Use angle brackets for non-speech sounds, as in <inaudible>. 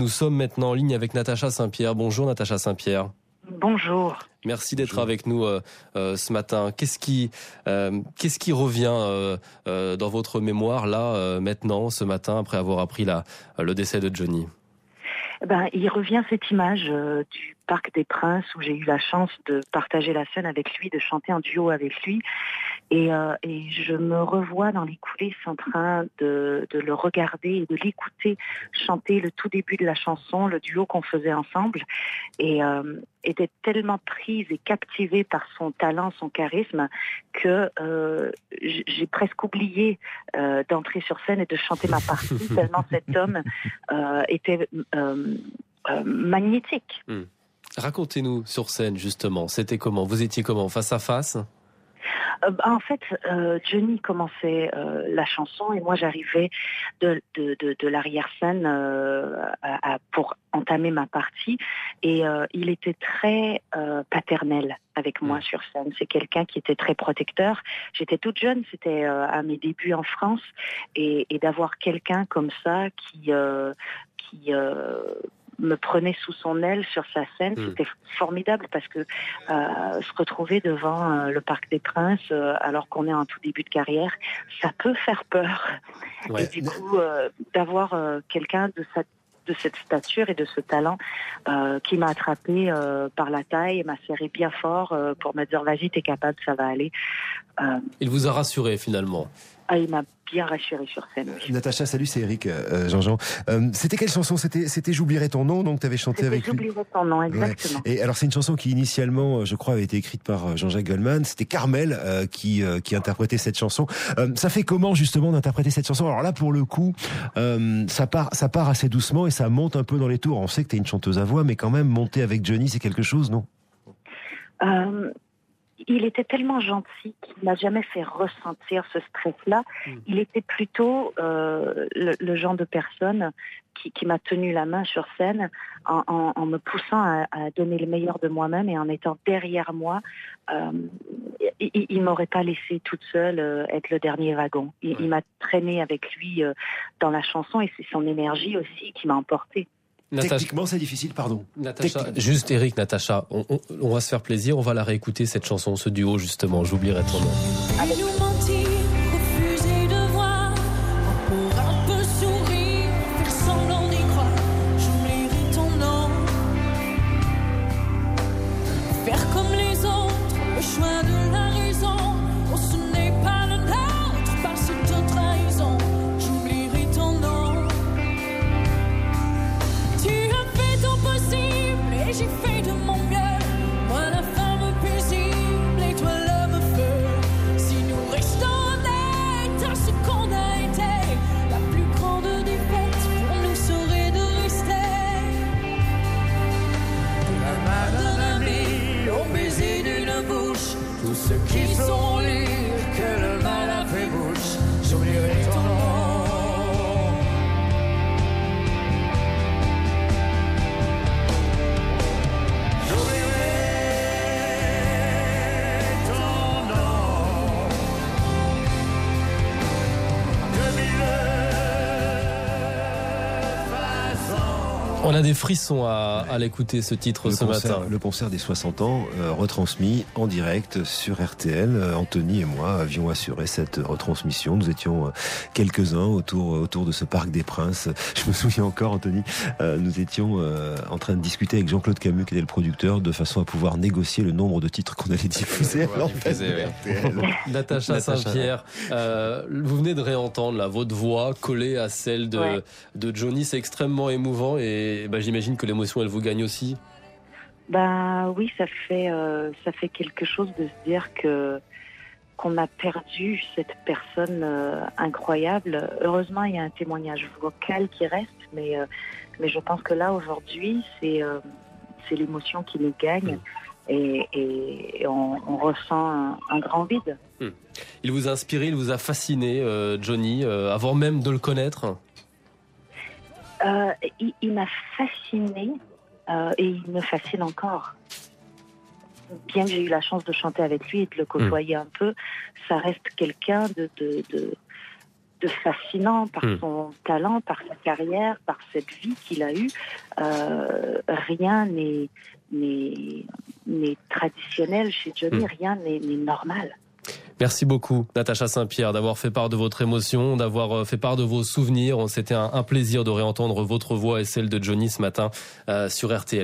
Nous sommes maintenant en ligne avec Natacha Saint-Pierre. Bonjour Natacha Saint-Pierre. Bonjour. Merci d'être avec nous euh, euh, ce matin. Qu'est-ce qui, euh, qu'est-ce qui revient dans votre mémoire là maintenant, ce matin, après avoir appris la, le décès de Johnny? Eh ben, il revient cette image du Parc des Princes où j'ai eu la chance de partager la scène avec lui, de chanter un duo avec lui. Et, euh, et, je me revois dans les coulisses en train de, de le regarder et de l'écouter chanter le tout début de la chanson, le duo qu'on faisait ensemble, et, euh, d'être tellement prise et captivée par son talent, son charisme, que euh, j'ai presque oublié euh, d'entrer sur scène et de chanter ma partie, <laughs> tellement cet homme était magnétique. Hmm. Racontez-nous sur scène justement, c'était comment? Vous étiez comment? Face à face? Euh, bah, en fait, euh, Johnny commençait euh, la chanson et moi j'arrivais de, de, de, de l'arrière-scène à, pour entamer ma partie et il était très paternel avec moi mm. sur scène. C'est quelqu'un qui était très protecteur. J'étais toute jeune, c'était à mes débuts en France et, et d'avoir quelqu'un comme ça qui qui me prenait sous son aile sur sa scène. Hmm. C'était formidable parce que euh, se retrouver devant euh, le Parc des Princes euh, alors qu'on est en tout début de carrière, ça peut faire peur. Et du coup, d'avoir quelqu'un de sa de cette stature et de ce talent qui m'a attrapé par la taille et m'a serré bien fort pour me dire vas-y t'es capable ça va aller. Il vous a rassuré finalement. Ah, il m'a bien sur scène. Natacha, salut, c'est Eric, euh, Jean-Jean. Euh, c'était quelle chanson? C'était c'était J'oublierai ton nom, donc tu avais chanté avec lui. J'oublierai ton nom, exactement. Et alors c'est une chanson qui initialement, je crois, avait été écrite par Jean-Jacques Goldman. C'était Carmel euh, qui qui interprétait cette chanson. ça fait comment justement d'interpréter cette chanson? Alors là, pour le coup, ça part ça part assez doucement et ça monte un peu dans les tours. On sait que tu es une chanteuse à voix, mais quand même monter avec Johnny, c'est quelque chose, non? Il était tellement gentil qu'il n'a jamais fait ressentir ce stress-là. Hmm. Il était plutôt euh, le, genre de personne qui, m'a tenu la main sur scène en, me poussant à, donner le meilleur de moi-même et en étant derrière moi. Euh, il, il m'aurait pas laissé toute seule euh, être le dernier wagon. Il, m'a traîné avec lui dans la chanson et c'est son énergie aussi qui m'a emporté. Techniquement, c'est difficile, pardon. Natacha, juste Eric, Natacha, on, on, va se faire plaisir, on va la réécouter cette chanson, ce duo justement. J'oublierai ton nom. On a des frissons à, l'écouter ce titre ce matin. Le concert des 60 ans euh, retransmis en direct sur RTL. Euh, Anthony et moi avions assuré cette retransmission. Nous étions euh, quelques-uns autour autour de ce parc des Princes. <laughs> Je me souviens encore, Anthony, nous étions en train de discuter avec Jean-Claude Camus, qui était le producteur, de façon à pouvoir négocier le nombre de titres qu'on allait diffuser. <laughs> Natacha Saint-Pierre, vous venez de réentendre là, votre voix collée à celle de, de Johnny. C'est extrêmement émouvant et bah, j'imagine que l'émotion, elle vous gagne aussi. Bah oui, ça fait euh, ça fait quelque chose de se dire que qu'on a perdu cette personne euh, incroyable. Heureusement, il y a un témoignage vocal qui reste, mais euh, mais je pense que là aujourd'hui, c'est c'est l'émotion qui nous gagne. Mm. Et, on, ressent un, grand vide. Mm. Il vous a inspiré, il vous a fasciné, Johnny, avant même de le connaître euh, il, m'a fasciné euh, et il me fascine encore. Bien que j'ai eu la chance de chanter avec lui et de le côtoyer hmm. un peu, ça reste quelqu'un de, de fascinant par Hmm. son talent, par sa carrière, par cette vie qu'il a eue. Euh, rien n'est traditionnel chez Johnny, Hmm. rien n'est normal. Merci beaucoup, Natacha Saint-Pierre, d'avoir fait part de votre émotion, d'avoir euh, fait part de vos souvenirs. C'était un, plaisir de réentendre votre voix et celle de Johnny ce matin euh, sur RTL.